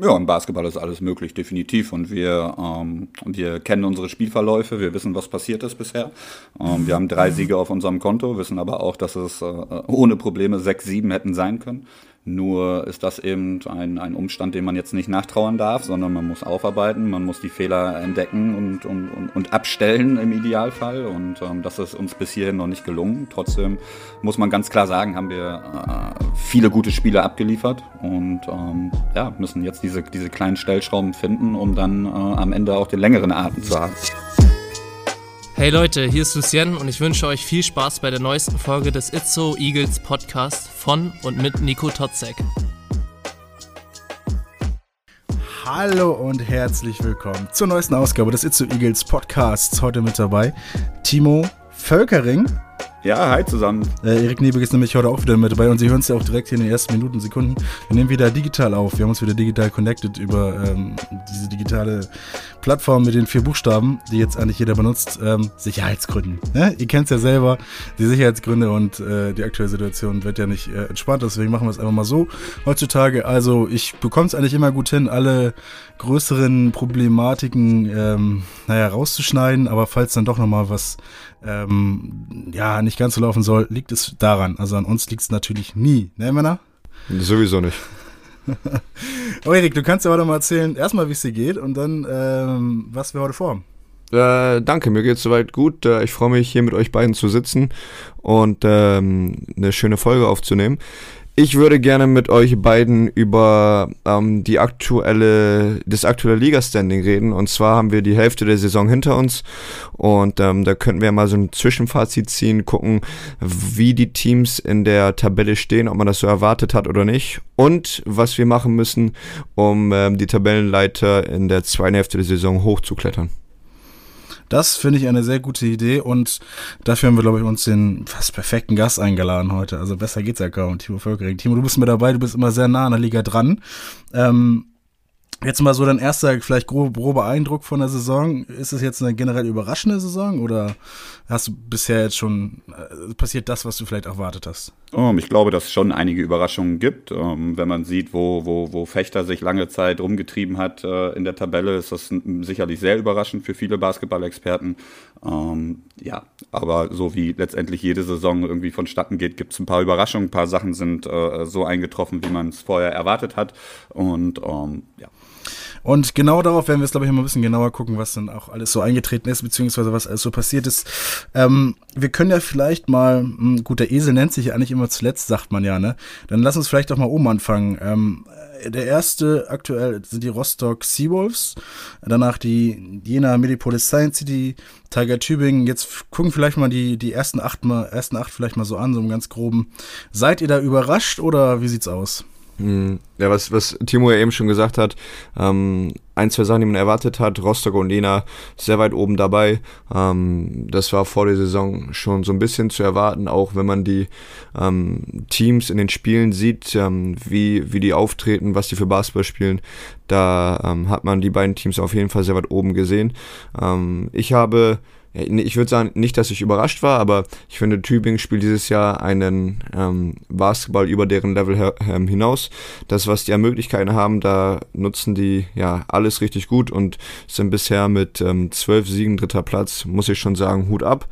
Ja, im Basketball ist alles möglich, definitiv. Und wir, ähm, wir kennen unsere Spielverläufe, wir wissen, was passiert ist bisher. Ähm, wir haben drei Siege auf unserem Konto, wissen aber auch, dass es äh, ohne Probleme sechs, sieben hätten sein können. Nur ist das eben ein, ein Umstand, den man jetzt nicht nachtrauern darf, sondern man muss aufarbeiten, man muss die Fehler entdecken und, und, und, und abstellen im Idealfall. Und ähm, das ist uns bis hierhin noch nicht gelungen. Trotzdem muss man ganz klar sagen, haben wir äh, viele gute Spiele abgeliefert und ähm, ja, müssen jetzt diese, diese kleinen Stellschrauben finden, um dann äh, am Ende auch den längeren Atem zu haben. Hey Leute, hier ist Lucien und ich wünsche euch viel Spaß bei der neuesten Folge des Itzo Eagles Podcast von und mit Nico Totzek. Hallo und herzlich willkommen zur neuesten Ausgabe des Itzo Eagles Podcasts. Heute mit dabei Timo Völkering. Ja, hi zusammen. Äh, Erik Nebig ist nämlich heute auch wieder mit dabei und Sie hören es ja auch direkt hier in den ersten Minuten, Sekunden. Wir nehmen wieder digital auf. Wir haben uns wieder digital connected über ähm, diese digitale Plattform mit den vier Buchstaben, die jetzt eigentlich jeder benutzt. Ähm, Sicherheitsgründen. Ne? Ihr kennt es ja selber, die Sicherheitsgründe und äh, die aktuelle Situation wird ja nicht äh, entspannt. Deswegen machen wir es einfach mal so heutzutage. Also ich bekomme es eigentlich immer gut hin, alle größeren Problematiken ähm, naja, rauszuschneiden. Aber falls dann doch nochmal was ähm, ja, nicht ganz so laufen soll, liegt es daran. Also an uns liegt es natürlich nie, ne, Männer? Sowieso nicht. oh, Erik, du kannst ja heute mal erzählen, erstmal, wie es dir geht und dann, ähm, was wir heute vorhaben. Äh, danke, mir geht es soweit gut. Äh, ich freue mich, hier mit euch beiden zu sitzen und ähm, eine schöne Folge aufzunehmen. Ich würde gerne mit euch beiden über ähm, die aktuelle, das aktuelle Liga-Standing reden. Und zwar haben wir die Hälfte der Saison hinter uns. Und ähm, da könnten wir mal so ein Zwischenfazit ziehen, gucken, wie die Teams in der Tabelle stehen, ob man das so erwartet hat oder nicht. Und was wir machen müssen, um ähm, die Tabellenleiter in der zweiten Hälfte der Saison hochzuklettern. Das finde ich eine sehr gute Idee und dafür haben wir, glaube ich, uns den fast perfekten Gast eingeladen heute. Also besser geht's ja kaum, Timo Völkering. Timo, du bist mit dabei, du bist immer sehr nah an der Liga dran. Ähm, Jetzt mal so dein erster, vielleicht grober, grober Eindruck von der Saison. Ist es jetzt eine generell überraschende Saison oder hast du bisher jetzt schon, äh, passiert das, was du vielleicht erwartet hast? Um, ich glaube, dass es schon einige Überraschungen gibt. Um, wenn man sieht, wo, wo, wo Fechter sich lange Zeit rumgetrieben hat uh, in der Tabelle, ist das sicherlich sehr überraschend für viele Basketballexperten. Um, ja, aber so wie letztendlich jede Saison irgendwie vonstatten geht, gibt es ein paar Überraschungen. Ein paar Sachen sind uh, so eingetroffen, wie man es vorher erwartet hat. Und ja. Und genau darauf werden wir jetzt, glaube ich, mal ein bisschen genauer gucken, was dann auch alles so eingetreten ist, beziehungsweise was alles so passiert ist. Ähm, wir können ja vielleicht mal, hm, gut, der Esel nennt sich ja eigentlich immer zuletzt, sagt man ja, ne? Dann lass uns vielleicht auch mal oben anfangen. Ähm, der erste aktuell sind die Rostock Seawolves, danach die Jena Medipolis Science City, Tiger Tübingen. Jetzt gucken vielleicht mal die, die ersten acht mal, ersten acht vielleicht mal so an, so im ganz groben. Seid ihr da überrascht oder wie sieht's aus? Hm, ja, was, was Timo ja eben schon gesagt hat, ähm, ein, zwei Sachen, die man erwartet hat, Rostock und Lena sehr weit oben dabei. Ähm, das war vor der Saison schon so ein bisschen zu erwarten, auch wenn man die ähm, Teams in den Spielen sieht, ähm, wie, wie die auftreten, was die für Basketball spielen. Da ähm, hat man die beiden Teams auf jeden Fall sehr weit oben gesehen. Ähm, ich habe ich würde sagen, nicht, dass ich überrascht war, aber ich finde, Tübingen spielt dieses Jahr einen ähm, Basketball über deren Level ähm, hinaus. Das, was die an Möglichkeiten haben, da nutzen die ja alles richtig gut und sind bisher mit ähm, zwölf Siegen dritter Platz, muss ich schon sagen, Hut ab.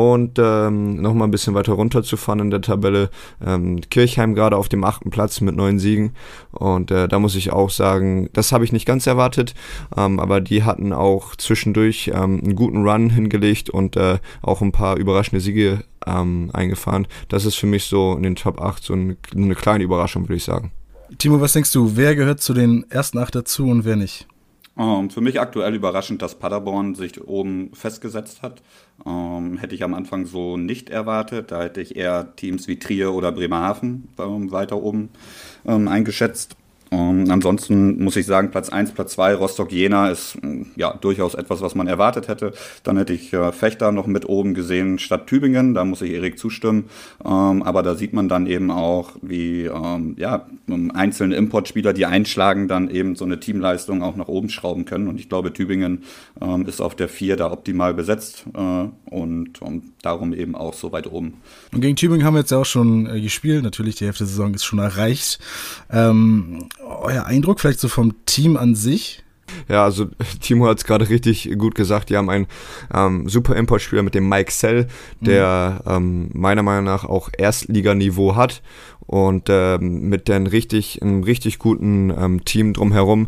Und ähm, nochmal ein bisschen weiter runterzufahren in der Tabelle. Ähm, Kirchheim gerade auf dem achten Platz mit neun Siegen. Und äh, da muss ich auch sagen, das habe ich nicht ganz erwartet. Ähm, aber die hatten auch zwischendurch ähm, einen guten Run hingelegt und äh, auch ein paar überraschende Siege ähm, eingefahren. Das ist für mich so in den Top 8 so eine, eine kleine Überraschung, würde ich sagen. Timo, was denkst du? Wer gehört zu den ersten acht dazu und wer nicht? Ähm, für mich aktuell überraschend, dass Paderborn sich oben festgesetzt hat. Ähm, hätte ich am Anfang so nicht erwartet. Da hätte ich eher Teams wie Trier oder Bremerhaven ähm, weiter oben ähm, eingeschätzt. Ähm, ansonsten muss ich sagen, Platz 1, Platz 2, Rostock-Jena ist ja durchaus etwas, was man erwartet hätte. Dann hätte ich äh, Fechter noch mit oben gesehen statt Tübingen, da muss ich Erik zustimmen. Ähm, aber da sieht man dann eben auch, wie ähm, ja, einzelne Importspieler, die einschlagen, dann eben so eine Teamleistung auch nach oben schrauben können. Und ich glaube, Tübingen ähm, ist auf der 4 da optimal besetzt äh, und, und darum eben auch so weit oben. Und gegen Tübingen haben wir jetzt ja auch schon äh, gespielt. Natürlich, die Hälfte der Saison ist schon erreicht. Euer Eindruck vielleicht so vom Team an sich? Ja, also Timo hat es gerade richtig gut gesagt. Die haben einen ähm, super Importspieler mit dem Mike Sell, der mhm. ähm, meiner Meinung nach auch Erstliganiveau hat und ähm, mit einem richtig, einem richtig guten ähm, Team drumherum,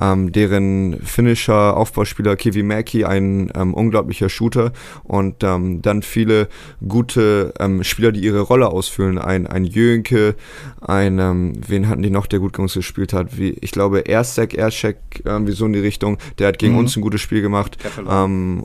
ähm, deren finnischer Aufbauspieler Kivi Mäki, ein ähm, unglaublicher Shooter und ähm, dann viele gute ähm, Spieler, die ihre Rolle ausfüllen. Ein, ein Jönke, ein, ähm, wen hatten die noch, der gut gegen uns gespielt hat? Wie, ich glaube, Erstek, Erschek, irgendwie so in die Richtung, der hat gegen mhm. uns ein gutes Spiel gemacht. Ähm,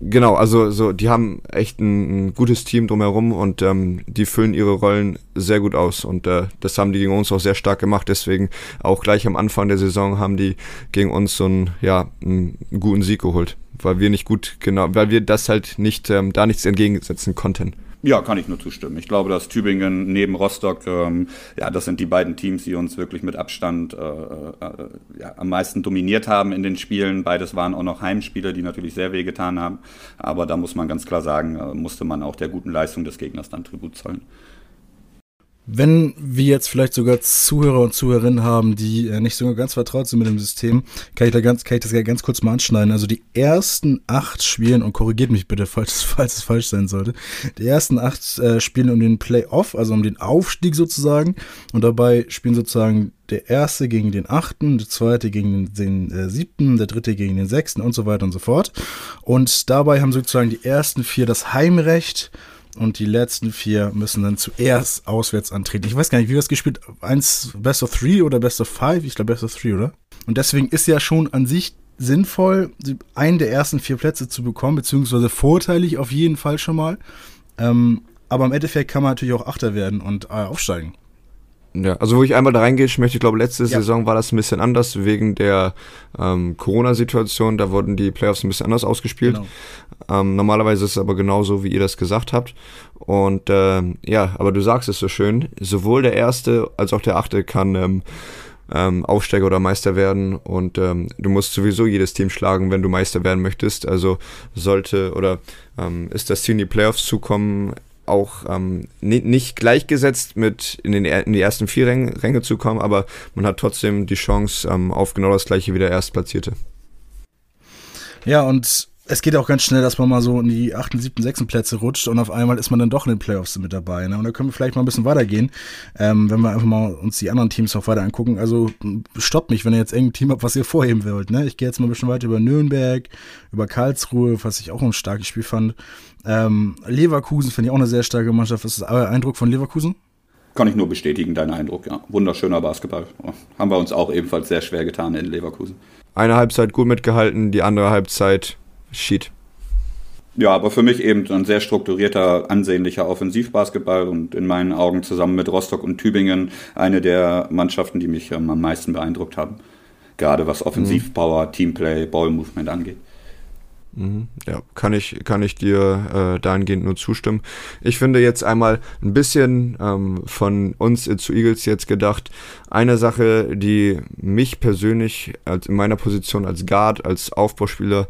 genau, also so, die haben echt ein, ein gutes Team drumherum und ähm, die füllen ihre Rollen sehr gut aus. Und äh, das haben die gegen uns auch sehr stark gemacht. Deswegen auch gleich am Anfang der Saison haben die gegen uns so einen, ja, einen guten Sieg geholt. Weil wir nicht gut, genau, weil wir das halt nicht, ähm, da nichts entgegensetzen konnten. Ja, kann ich nur zustimmen. Ich glaube, dass Tübingen neben Rostock, ähm, ja, das sind die beiden Teams, die uns wirklich mit Abstand äh, äh, ja, am meisten dominiert haben in den Spielen. Beides waren auch noch Heimspiele, die natürlich sehr wehgetan haben. Aber da muss man ganz klar sagen, äh, musste man auch der guten Leistung des Gegners dann Tribut zollen. Wenn wir jetzt vielleicht sogar Zuhörer und Zuhörerinnen haben, die äh, nicht so ganz vertraut sind mit dem System, kann ich, da ganz, kann ich das ganz kurz mal anschneiden. Also die ersten acht Spielen, und korrigiert mich bitte, falls, falls es falsch sein sollte, die ersten acht äh, spielen um den Playoff, also um den Aufstieg sozusagen. Und dabei spielen sozusagen der erste gegen den achten, der zweite gegen den, den äh, siebten, der dritte gegen den sechsten und so weiter und so fort. Und dabei haben sozusagen die ersten vier das Heimrecht und die letzten vier müssen dann zuerst auswärts antreten. Ich weiß gar nicht, wie wir das gespielt Eins Best of Three oder Best of Five? Ich glaube Best of Three, oder? Und deswegen ist ja schon an sich sinnvoll, einen der ersten vier Plätze zu bekommen, beziehungsweise vorteilig auf jeden Fall schon mal. Ähm, aber im Endeffekt kann man natürlich auch Achter werden und äh, aufsteigen. Ja, also wo ich einmal da reingehe, ich möchte, ich glaube, letzte ja. Saison war das ein bisschen anders wegen der ähm, Corona-Situation. Da wurden die Playoffs ein bisschen anders ausgespielt. Genau. Ähm, normalerweise ist es aber genauso, wie ihr das gesagt habt. Und ähm, ja, aber du sagst es so schön, sowohl der erste als auch der achte kann ähm, ähm, Aufsteiger oder Meister werden und ähm, du musst sowieso jedes Team schlagen, wenn du Meister werden möchtest. Also sollte oder ähm, ist das Ziel in die Playoffs zu kommen, auch ähm, nicht gleichgesetzt mit in, den, in die ersten vier Ränge, Ränge, zu kommen, aber man hat trotzdem die Chance ähm, auf genau das gleiche wie der Erstplatzierte. Ja, und es geht auch ganz schnell, dass man mal so in die 8., 7., 6. Plätze rutscht und auf einmal ist man dann doch in den Playoffs mit dabei. Ne? Und da können wir vielleicht mal ein bisschen weitergehen, ähm, wenn wir einfach mal uns die anderen Teams auch weiter angucken. Also stoppt mich, wenn ihr jetzt irgendein Team habt, was ihr vorheben wollt. Ne? Ich gehe jetzt mal ein bisschen weiter über Nürnberg, über Karlsruhe, was ich auch ein starkes Spiel fand. Ähm, Leverkusen finde ich auch eine sehr starke Mannschaft. Was ist euer Eindruck von Leverkusen? Kann ich nur bestätigen, dein Eindruck, ja. Wunderschöner Basketball. Haben wir uns auch ebenfalls sehr schwer getan in Leverkusen. Eine Halbzeit gut mitgehalten, die andere Halbzeit Shit. Ja, aber für mich eben ein sehr strukturierter, ansehnlicher Offensivbasketball und in meinen Augen zusammen mit Rostock und Tübingen eine der Mannschaften, die mich ähm, am meisten beeindruckt haben. Gerade was Offensivpower, mhm. Teamplay, Ballmovement angeht. Mhm. Ja, kann ich, kann ich dir äh, dahingehend nur zustimmen. Ich finde jetzt einmal ein bisschen ähm, von uns zu Eagles jetzt gedacht. Eine Sache, die mich persönlich als in meiner Position als Guard, als Aufbauspieler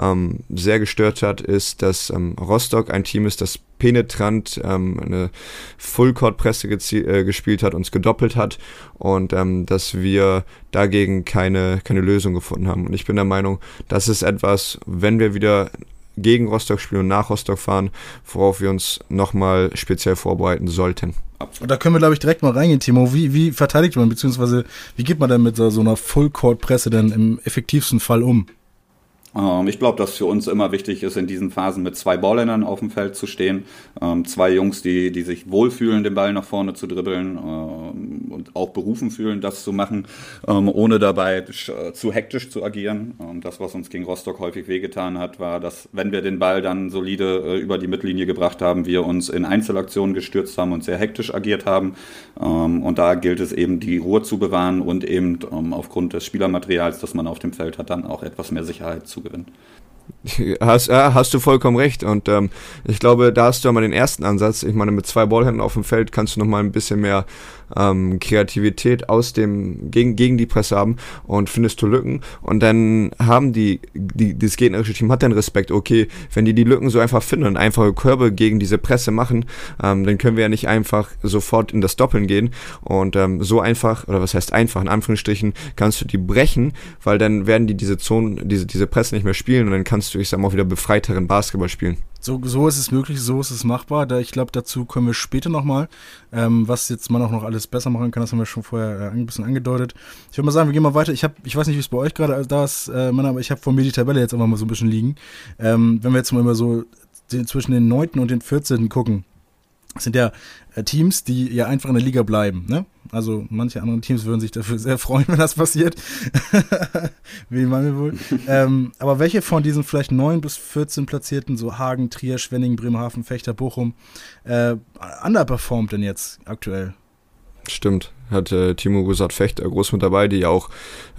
ähm, sehr gestört hat, ist, dass ähm, Rostock ein Team ist, das penetrant ähm, eine Full-Court-Presse äh, gespielt hat, uns gedoppelt hat und ähm, dass wir dagegen keine, keine Lösung gefunden haben. Und ich bin der Meinung, das ist etwas, wenn wir wieder gegen Rostock spielen und nach Rostock fahren, worauf wir uns nochmal speziell vorbereiten sollten. Und da können wir, glaube ich, direkt mal reingehen, Timo. Wie, wie verteidigt man, beziehungsweise wie geht man denn mit so, einer Full-Court-Presse denn im effektivsten Fall um? Ähm, ich glaube, dass für uns immer wichtig ist, in diesen Phasen mit zwei Ballländern auf dem Feld zu stehen. Ähm, zwei Jungs, die, die sich wohlfühlen, den Ball nach vorne zu dribbeln ähm, und auch berufen fühlen, das zu machen, ohne dabei zu hektisch zu agieren. das, was uns gegen Rostock häufig wehgetan hat, war, dass wenn wir den Ball dann solide äh, über die Mittellinie gebracht haben, wir uns in Einzelaktionen gestürzt haben und sehr hektisch agiert haben. und da gilt es eben, die Ruhe zu bewahren und eben aufgrund des Spielermaterials, das man auf dem Feld hat, dann auch etwas mehr Sicherheit zu gewinnen. Hast, ja, hast du vollkommen recht. Und ähm, ich glaube, da hast du einmal den ersten Ansatz. Ich meine, mit zwei Ballhänden auf dem Feld kannst du nochmal ein bisschen mehr ähm, Kreativität aus dem, gegen, gegen die Presse haben und findest du Lücken und dann haben die, die, das gegnerische Team hat dann Respekt, okay, wenn die die Lücken so einfach finden und einfache Körbe gegen diese Presse machen, ähm, dann können wir ja nicht einfach sofort in das Doppeln gehen und ähm, so einfach, oder was heißt einfach, in Anführungsstrichen, kannst du die brechen, weil dann werden die diese Zonen, diese, diese Presse nicht mehr spielen und dann kannst du, ich sag mal, wieder befreiteren Basketball spielen. So, so ist es möglich, so ist es machbar. Da ich glaube, dazu kommen wir später nochmal. Ähm, was jetzt man auch noch alles besser machen kann, das haben wir schon vorher äh, ein bisschen angedeutet. Ich würde mal sagen, wir gehen mal weiter. Ich habe, ich weiß nicht, wie es bei euch gerade da ist, äh, Mann, aber ich habe vor mir die Tabelle jetzt einfach mal so ein bisschen liegen. Ähm, wenn wir jetzt mal immer so den, zwischen den 9. und den 14. gucken, sind ja Teams, die ja einfach in der Liga bleiben. Ne? Also manche andere Teams würden sich dafür sehr freuen, wenn das passiert. Wie man wohl. ähm, aber welche von diesen vielleicht 9 bis 14 Platzierten, so Hagen, Trier, Schwenning, Bremerhaven, Fechter, Bochum, äh, underperformt denn jetzt aktuell? Stimmt hat äh, Timo Gusat Fechter groß mit dabei, die ja auch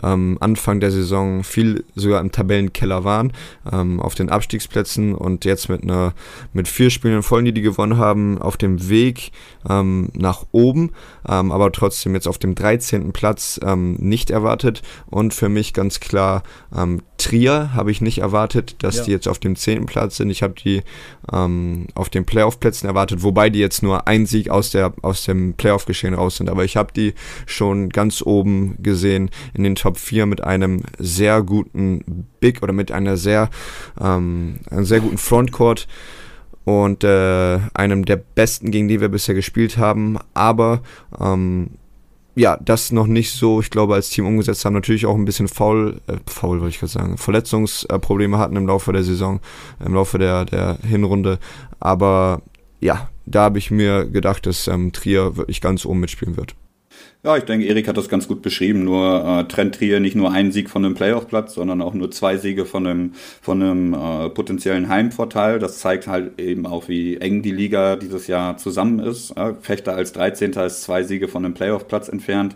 ähm, Anfang der Saison viel sogar im Tabellenkeller waren, ähm, auf den Abstiegsplätzen und jetzt mit einer mit vier Spielen in Folge, die gewonnen haben, auf dem Weg ähm, nach oben, ähm, aber trotzdem jetzt auf dem 13. Platz ähm, nicht erwartet und für mich ganz klar ähm, Trier habe ich nicht erwartet, dass ja. die jetzt auf dem 10. Platz sind. Ich habe die auf den Playoff-Plätzen erwartet, wobei die jetzt nur ein Sieg aus, der, aus dem Playoff-Geschehen raus sind, aber ich habe die schon ganz oben gesehen in den Top 4 mit einem sehr guten Big oder mit einer sehr, ähm, einem sehr guten Frontcourt und äh, einem der besten, gegen die wir bisher gespielt haben. Aber ähm, ja, das noch nicht so, ich glaube, als Team umgesetzt haben. Natürlich auch ein bisschen faul, äh, faul wollte ich gerade sagen, Verletzungsprobleme hatten im Laufe der Saison, im Laufe der, der Hinrunde. Aber ja, da habe ich mir gedacht, dass ähm, Trier wirklich ganz oben mitspielen wird. Ja, ich denke, Erik hat das ganz gut beschrieben. Nur äh, trennt Trier nicht nur einen Sieg von einem Playoff-Platz, sondern auch nur zwei Siege von einem, von einem äh, potenziellen Heimvorteil. Das zeigt halt eben auch, wie eng die Liga dieses Jahr zusammen ist. Äh, Fechter als 13. ist zwei Siege von einem Playoff-Platz entfernt.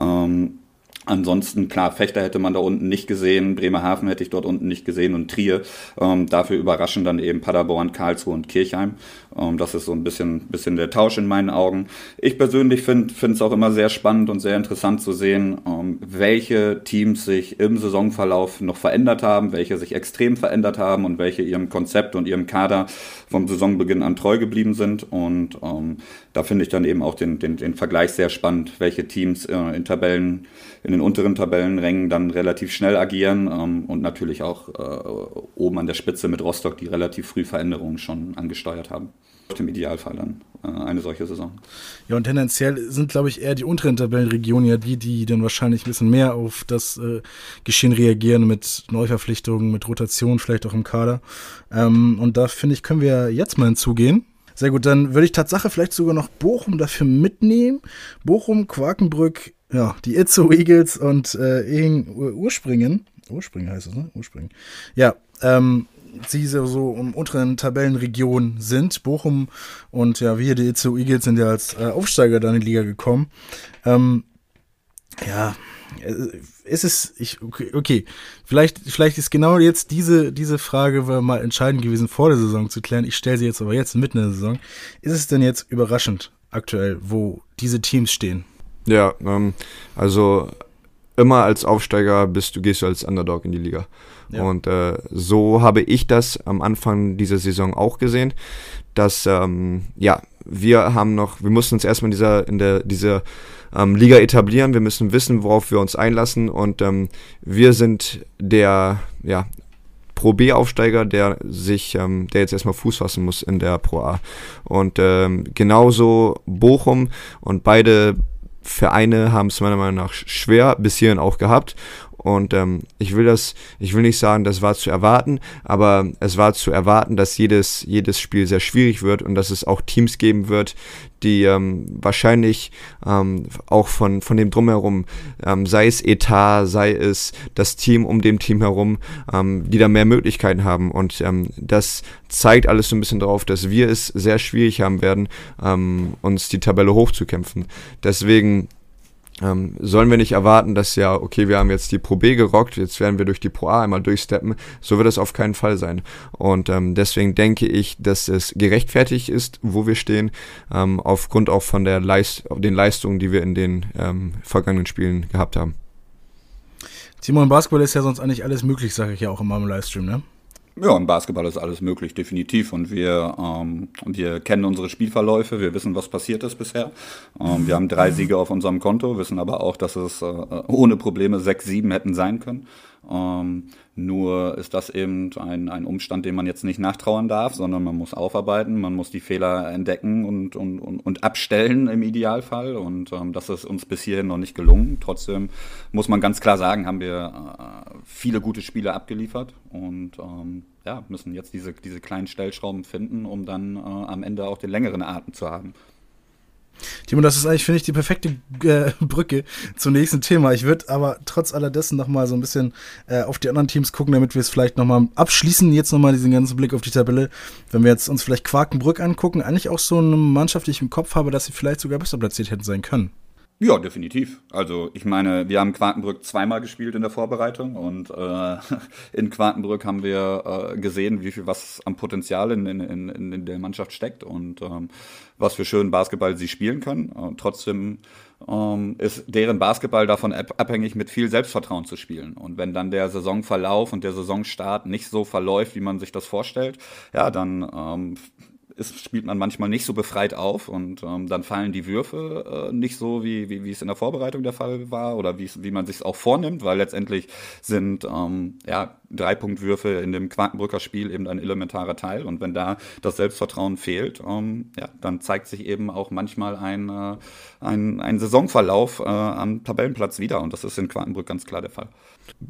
Ähm, Ansonsten, klar, Fechter hätte man da unten nicht gesehen, Bremerhaven hätte ich dort unten nicht gesehen und Trier. Ähm, dafür überraschen dann eben Paderborn, Karlsruhe und Kirchheim. Ähm, das ist so ein bisschen, bisschen der Tausch in meinen Augen. Ich persönlich finde es auch immer sehr spannend und sehr interessant zu sehen, ähm, welche Teams sich im Saisonverlauf noch verändert haben, welche sich extrem verändert haben und welche ihrem Konzept und ihrem Kader vom Saisonbeginn an treu geblieben sind. Und ähm, da finde ich dann eben auch den, den, den Vergleich sehr spannend, welche Teams äh, in Tabellen, in den unteren Tabellenrängen dann relativ schnell agieren ähm, und natürlich auch äh, oben an der Spitze mit Rostock, die relativ früh Veränderungen schon angesteuert haben. Im Idealfall dann äh, eine solche Saison. Ja, und tendenziell sind, glaube ich, eher die unteren Tabellenregionen ja die, die dann wahrscheinlich ein bisschen mehr auf das äh, Geschehen reagieren mit Neuverpflichtungen, mit Rotation, vielleicht auch im Kader. Ähm, und da finde ich, können wir jetzt mal hinzugehen. Sehr gut, dann würde ich Tatsache vielleicht sogar noch Bochum dafür mitnehmen. Bochum, Quakenbrück, ja, die Itzo Eagles und äh, Urspringen. Urspringen heißt es, ne? Urspringen. Ja, ähm, sie so, im unteren Tabellenregion sind. Bochum und ja, wir, die Itzo Eagles, sind ja als äh, Aufsteiger dann in die Liga gekommen. Ähm, ja, äh, ist es, ich, okay, okay, vielleicht, vielleicht ist genau jetzt diese, diese Frage mal entscheidend gewesen, vor der Saison zu klären. Ich stelle sie jetzt aber jetzt mitten in der Saison. Ist es denn jetzt überraschend aktuell, wo diese Teams stehen? Ja, ähm, also immer als Aufsteiger bist du, gehst du als Underdog in die Liga. Ja. Und äh, so habe ich das am Anfang dieser Saison auch gesehen, dass ähm, ja, wir haben noch, wir mussten uns erstmal in dieser, in der, dieser ähm, Liga etablieren. Wir müssen wissen, worauf wir uns einlassen. Und ähm, wir sind der ja, Pro B-Aufsteiger, der sich, ähm, der jetzt erstmal Fuß fassen muss in der Pro A. Und ähm, genauso Bochum und beide Vereine haben es meiner Meinung nach schwer bis hierhin auch gehabt. Und ähm, ich will das, ich will nicht sagen, das war zu erwarten, aber es war zu erwarten, dass jedes, jedes Spiel sehr schwierig wird und dass es auch Teams geben wird, die ähm, wahrscheinlich ähm, auch von, von dem Drumherum, ähm, sei es Etat, sei es das Team um dem Team herum, ähm, die da mehr Möglichkeiten haben. Und ähm, das zeigt alles so ein bisschen darauf, dass wir es sehr schwierig haben werden, ähm, uns die Tabelle hochzukämpfen. Deswegen ähm, sollen wir nicht erwarten, dass ja, okay, wir haben jetzt die Pro B gerockt, jetzt werden wir durch die Pro A einmal durchsteppen. So wird es auf keinen Fall sein. Und ähm, deswegen denke ich, dass es gerechtfertigt ist, wo wir stehen, ähm, aufgrund auch von der Leist den Leistungen, die wir in den ähm, vergangenen Spielen gehabt haben. Timo, im Basketball ist ja sonst eigentlich alles möglich, sage ich ja auch immer im Livestream, ne? Ja, im Basketball ist alles möglich, definitiv. Und wir, ähm, wir kennen unsere Spielverläufe, wir wissen, was passiert ist bisher. Ähm, wir haben drei Siege auf unserem Konto, wissen aber auch, dass es äh, ohne Probleme sechs, sieben hätten sein können. Ähm, nur ist das eben ein, ein Umstand, den man jetzt nicht nachtrauern darf, sondern man muss aufarbeiten, man muss die Fehler entdecken und, und, und, und abstellen im Idealfall. Und ähm, das ist uns bis hierhin noch nicht gelungen. Trotzdem muss man ganz klar sagen, haben wir äh, viele gute Spiele abgeliefert und ähm, ja, müssen jetzt diese, diese kleinen Stellschrauben finden, um dann äh, am Ende auch den längeren Atem zu haben. Timo, das ist eigentlich, finde ich, die perfekte äh, Brücke zum nächsten Thema. Ich würde aber trotz allerdessen nochmal so ein bisschen äh, auf die anderen Teams gucken, damit wir es vielleicht nochmal abschließen. Jetzt nochmal diesen ganzen Blick auf die Tabelle. Wenn wir jetzt uns vielleicht Quakenbrück angucken, eigentlich auch so eine Mannschaft, die ich im Kopf habe, dass sie vielleicht sogar besser platziert hätten sein können. Ja, definitiv. Also ich meine, wir haben Quakenbrück zweimal gespielt in der Vorbereitung und äh, in Quakenbrück haben wir äh, gesehen, wie viel was am Potenzial in, in, in, in der Mannschaft steckt und ähm, was für schönen Basketball sie spielen können. Und trotzdem ähm, ist deren Basketball davon abhängig, mit viel Selbstvertrauen zu spielen. Und wenn dann der Saisonverlauf und der Saisonstart nicht so verläuft, wie man sich das vorstellt, ja, dann ähm, ist, spielt man manchmal nicht so befreit auf und ähm, dann fallen die Würfe äh, nicht so, wie, wie, wie es in der Vorbereitung der Fall war oder wie man sich auch vornimmt, weil letztendlich sind ähm, ja, Dreipunktwürfe in dem Quakenbrücker Spiel eben ein elementarer Teil und wenn da das Selbstvertrauen fehlt, ähm, ja, dann zeigt sich eben auch manchmal ein, äh, ein, ein Saisonverlauf äh, am Tabellenplatz wieder und das ist in Quakenbrück ganz klar der Fall.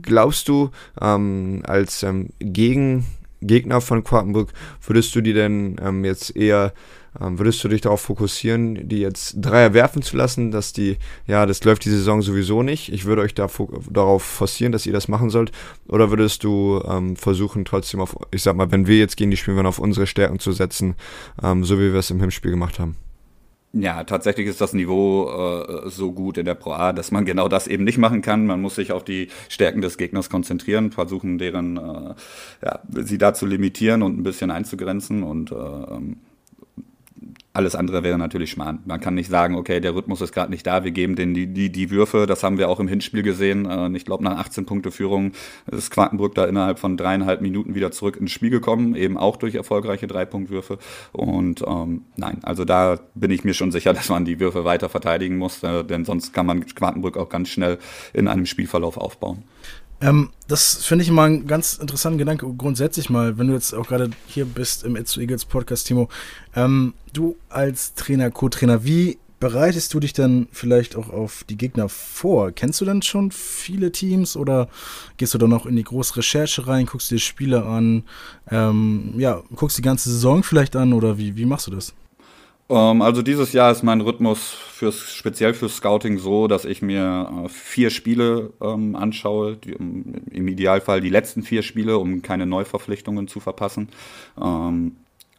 Glaubst du, ähm, als ähm, Gegen Gegner von Quakenbrück, würdest du die denn ähm, jetzt eher, ähm, würdest du dich darauf fokussieren, die jetzt Dreier werfen zu lassen, dass die, ja, das läuft die Saison sowieso nicht. Ich würde euch da darauf forcieren, dass ihr das machen sollt. Oder würdest du ähm, versuchen, trotzdem auf, ich sag mal, wenn wir jetzt gegen die spielen, auf unsere Stärken zu setzen, ähm, so wie wir es im Hinspiel gemacht haben? Ja, tatsächlich ist das Niveau äh, so gut in der Pro A, dass man genau das eben nicht machen kann. Man muss sich auf die Stärken des Gegners konzentrieren, versuchen, deren, äh, ja, sie da zu limitieren und ein bisschen einzugrenzen und äh, ähm, alles andere wäre natürlich Schmarrn. Man kann nicht sagen, okay, der Rhythmus ist gerade nicht da, wir geben denen die, die, die Würfe. Das haben wir auch im Hinspiel gesehen. Äh, ich glaube, nach 18 Punkte Führung ist Quakenbrück da innerhalb von dreieinhalb Minuten wieder zurück ins Spiel gekommen, eben auch durch erfolgreiche Dreipunktwürfe. Und ähm, nein, also da bin ich mir schon sicher, dass man die Würfe weiter verteidigen muss, äh, denn sonst kann man Quakenbrück auch ganz schnell in einem Spielverlauf aufbauen. Ähm, das finde ich immer einen ganz interessanten Gedanke. Grundsätzlich mal, wenn du jetzt auch gerade hier bist im It's Eagles Podcast, Timo. Ähm, du als Trainer, Co-Trainer, wie bereitest du dich dann vielleicht auch auf die Gegner vor? Kennst du dann schon viele Teams oder gehst du dann auch in die große Recherche rein, guckst dir Spiele an, ähm, ja, guckst die ganze Saison vielleicht an oder wie, wie machst du das? Ähm, also dieses Jahr ist mein Rhythmus fürs, speziell fürs Scouting so, dass ich mir äh, vier Spiele ähm, anschaue, die, im Idealfall die letzten vier Spiele, um keine Neuverpflichtungen zu verpassen. Ähm,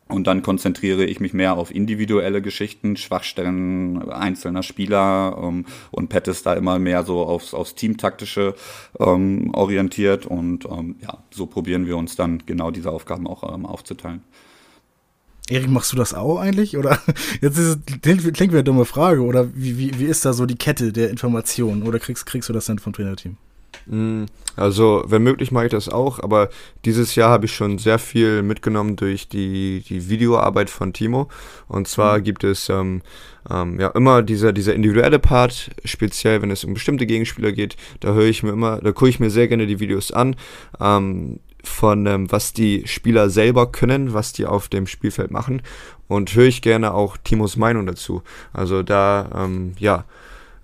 und dann konzentriere ich mich mehr auf individuelle Geschichten, Schwachstellen einzelner Spieler ähm, und Pet ist da immer mehr so aufs, aufs Teamtaktische ähm, orientiert und ähm, ja, so probieren wir uns dann genau diese Aufgaben auch ähm, aufzuteilen. Erik, machst du das auch eigentlich? Oder jetzt ist es, klingt, klingt wie eine dumme Frage, oder wie, wie, wie ist da so die Kette der Informationen? Oder kriegst, kriegst du das dann vom Trainerteam? Mm, also, wenn möglich, mache ich das auch, aber dieses Jahr habe ich schon sehr viel mitgenommen durch die, die Videoarbeit von Timo. Und zwar mhm. gibt es ähm, ähm, ja immer dieser, dieser individuelle Part, speziell wenn es um bestimmte Gegenspieler geht, da höre ich mir immer, da gucke ich mir sehr gerne die Videos an. Ähm, von ähm, was die Spieler selber können, was die auf dem Spielfeld machen und höre ich gerne auch Timos Meinung dazu. Also da, ähm, ja,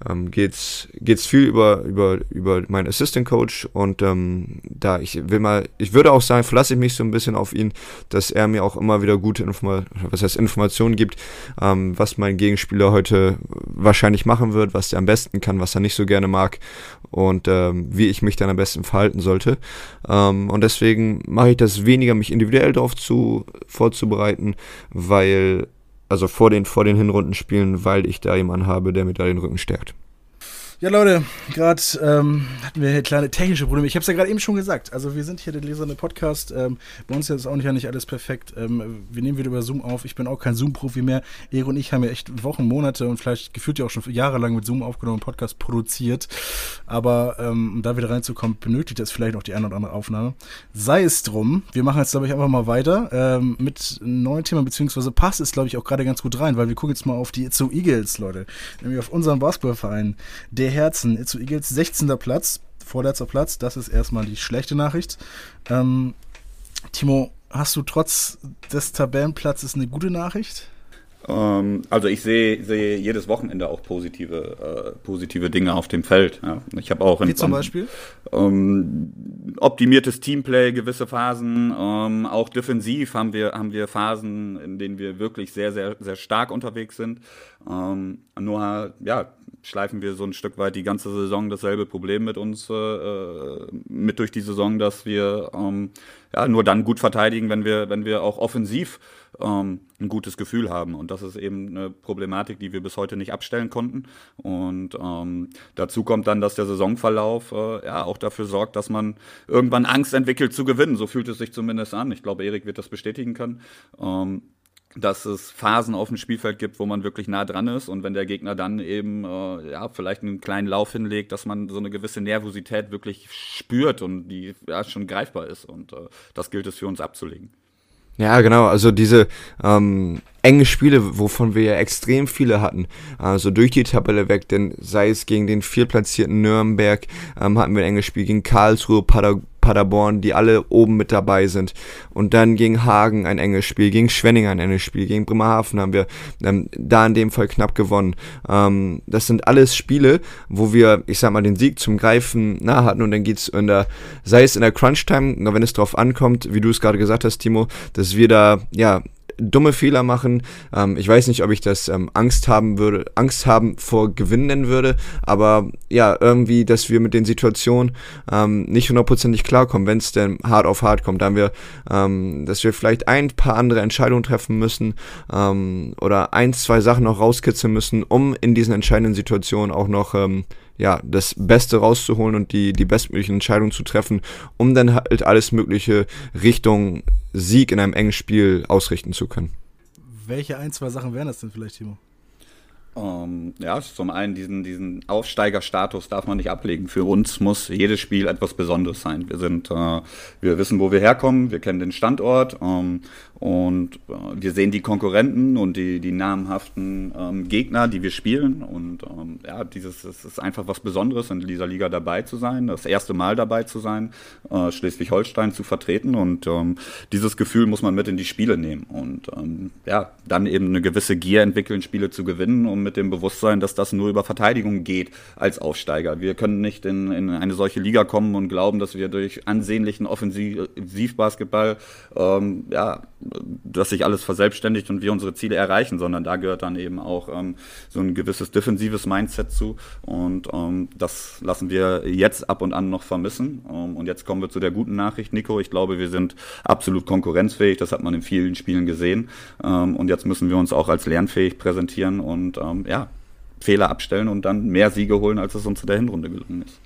ähm, geht's geht's viel über über über meinen Assistant Coach und ähm, da ich will mal ich würde auch sagen verlasse ich mich so ein bisschen auf ihn dass er mir auch immer wieder gute Informa was heißt Informationen gibt ähm, was mein Gegenspieler heute wahrscheinlich machen wird was er am besten kann was er nicht so gerne mag und ähm, wie ich mich dann am besten verhalten sollte. Ähm, und deswegen mache ich das weniger mich individuell darauf zu vorzubereiten weil also vor den, vor den Hinrundenspielen, weil ich da jemanden habe, der mir da den Rücken stärkt. Ja, Leute, gerade ähm, hatten wir hier kleine technische Probleme. Ich habe es ja gerade eben schon gesagt. Also wir sind hier der leserne Podcast. Ähm, bei uns ist auch nicht, alles perfekt. Ähm, wir nehmen wieder über Zoom auf. Ich bin auch kein Zoom-Profi mehr. Ere und ich haben ja echt Wochen, Monate und vielleicht gefühlt ja auch schon jahrelang mit Zoom aufgenommen Podcast produziert. Aber ähm, um da wieder reinzukommen, benötigt das vielleicht noch die eine oder andere Aufnahme. Sei es drum. Wir machen jetzt, glaube ich, einfach mal weiter ähm, mit einem neuen Thema, beziehungsweise passt es, glaube ich, auch gerade ganz gut rein, weil wir gucken jetzt mal auf die Itzo Eagles, Leute. Nämlich auf unseren Basketballverein. Der Herzen. Zu Eagles 16. Platz, vorletzter Platz. Das ist erstmal die schlechte Nachricht. Ähm, Timo, hast du trotz des Tabellenplatzes eine gute Nachricht? Ähm, also ich sehe sehe jedes Wochenende auch positive, äh, positive Dinge auf dem Feld. Ja. Ich habe auch in, Wie zum Beispiel? Ähm, optimiertes Teamplay, gewisse Phasen, ähm, auch defensiv haben wir, haben wir Phasen, in denen wir wirklich sehr, sehr, sehr stark unterwegs sind. Ähm, nur ja, schleifen wir so ein Stück weit die ganze Saison dasselbe Problem mit uns äh, mit durch die Saison, dass wir ähm, ja, nur dann gut verteidigen, wenn wir, wenn wir auch offensiv ähm, ein gutes Gefühl haben. Und das ist eben eine Problematik, die wir bis heute nicht abstellen konnten. Und ähm, dazu kommt dann, dass der Saisonverlauf äh, ja auch dafür sorgt, dass man irgendwann Angst entwickelt zu gewinnen. So fühlt es sich zumindest an. Ich glaube, Erik wird das bestätigen können. Ähm, dass es Phasen auf dem Spielfeld gibt, wo man wirklich nah dran ist und wenn der Gegner dann eben äh, ja vielleicht einen kleinen Lauf hinlegt, dass man so eine gewisse Nervosität wirklich spürt und die ja schon greifbar ist und äh, das gilt es für uns abzulegen. Ja, genau, also diese ähm, enge Spiele, wovon wir ja extrem viele hatten, also durch die Tabelle weg, denn sei es gegen den viertplatzierten Nürnberg, ähm, hatten wir ein enges Spiel gegen Karlsruhe, Pader Paderborn, die alle oben mit dabei sind. Und dann gegen Hagen ein enges Spiel, gegen Schwenning ein enges Spiel, gegen Bremerhaven haben wir ähm, da in dem Fall knapp gewonnen. Ähm, das sind alles Spiele, wo wir, ich sag mal, den Sieg zum Greifen nah hatten und dann geht's in der, sei es in der Crunch-Time, wenn es drauf ankommt, wie du es gerade gesagt hast, Timo, dass wir da, ja, dumme Fehler machen. Ähm, ich weiß nicht, ob ich das ähm, Angst haben würde, Angst haben vor Gewinn nennen würde, aber ja, irgendwie, dass wir mit den Situationen ähm, nicht hundertprozentig klarkommen, wenn es denn hart auf hart kommt. Da haben wir, ähm, dass wir vielleicht ein paar andere Entscheidungen treffen müssen ähm, oder ein, zwei Sachen noch rauskitzeln müssen, um in diesen entscheidenden Situationen auch noch ähm, ja, das Beste rauszuholen und die, die bestmöglichen Entscheidungen zu treffen, um dann halt alles Mögliche Richtung Sieg in einem engen Spiel ausrichten zu können. Welche ein, zwei Sachen wären das denn vielleicht, Timo? Ähm, ja, zum einen diesen, diesen Aufsteigerstatus darf man nicht ablegen. Für uns muss jedes Spiel etwas Besonderes sein. Wir sind, äh, wir wissen, wo wir herkommen, wir kennen den Standort ähm, und äh, wir sehen die Konkurrenten und die, die namhaften ähm, Gegner, die wir spielen. Und ähm, ja, dieses es ist einfach was Besonderes, in dieser Liga dabei zu sein, das erste Mal dabei zu sein, äh, Schleswig-Holstein zu vertreten. Und ähm, dieses Gefühl muss man mit in die Spiele nehmen. Und ähm, ja, dann eben eine gewisse Gier entwickeln, Spiele zu gewinnen, um mit dem Bewusstsein, dass das nur über Verteidigung geht als Aufsteiger. Wir können nicht in, in eine solche Liga kommen und glauben, dass wir durch ansehnlichen Offensivbasketball ähm, ja, dass sich alles verselbstständigt und wir unsere Ziele erreichen, sondern da gehört dann eben auch ähm, so ein gewisses defensives Mindset zu und ähm, das lassen wir jetzt ab und an noch vermissen. Ähm, und jetzt kommen wir zu der guten Nachricht, Nico. Ich glaube, wir sind absolut konkurrenzfähig, das hat man in vielen Spielen gesehen ähm, und jetzt müssen wir uns auch als lernfähig präsentieren und ähm, ja, Fehler abstellen und dann mehr Siege holen, als es uns in der Hinrunde gelungen ist.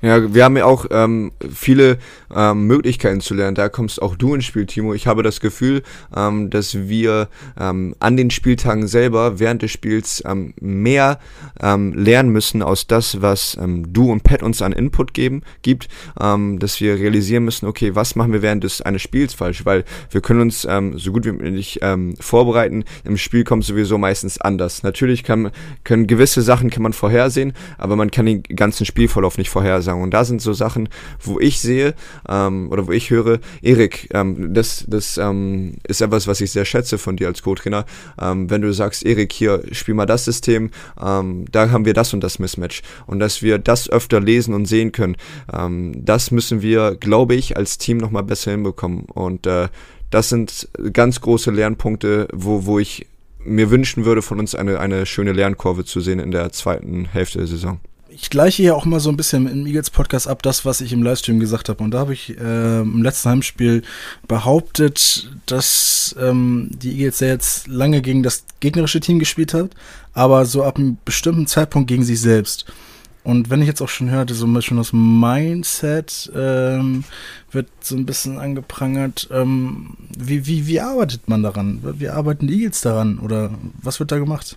Ja, wir haben ja auch ähm, viele ähm, Möglichkeiten zu lernen. Da kommst auch du ins Spiel, Timo. Ich habe das Gefühl, ähm, dass wir ähm, an den Spieltagen selber während des Spiels ähm, mehr ähm, lernen müssen aus das, was ähm, du und Pat uns an Input geben, gibt, ähm, dass wir realisieren müssen, okay, was machen wir während des eines Spiels falsch, weil wir können uns ähm, so gut wie möglich ähm, vorbereiten. Im Spiel kommt sowieso meistens anders. Natürlich kann, können gewisse Sachen kann man vorhersehen, aber man kann den ganzen Spielverlauf nicht vorhersehen sagen. Und da sind so Sachen, wo ich sehe ähm, oder wo ich höre, Erik, ähm, das, das ähm, ist etwas, was ich sehr schätze von dir als Co-Trainer. Ähm, wenn du sagst, Erik, hier spiel mal das System, ähm, da haben wir das und das Mismatch. Und dass wir das öfter lesen und sehen können, ähm, das müssen wir, glaube ich, als Team nochmal besser hinbekommen. Und äh, das sind ganz große Lernpunkte, wo, wo ich mir wünschen würde, von uns eine, eine schöne Lernkurve zu sehen in der zweiten Hälfte der Saison ich gleiche ja auch immer so ein bisschen im Eagles Podcast ab, das, was ich im Livestream gesagt habe. Und da habe ich äh, im letzten Heimspiel behauptet, dass ähm, die Eagles ja jetzt lange gegen das gegnerische Team gespielt hat, aber so ab einem bestimmten Zeitpunkt gegen sich selbst. Und wenn ich jetzt auch schon hörte, so ein bisschen das Mindset ähm, wird so ein bisschen angeprangert. Ähm, wie, wie, wie arbeitet man daran? Wie arbeiten die Eagles daran? Oder was wird da gemacht?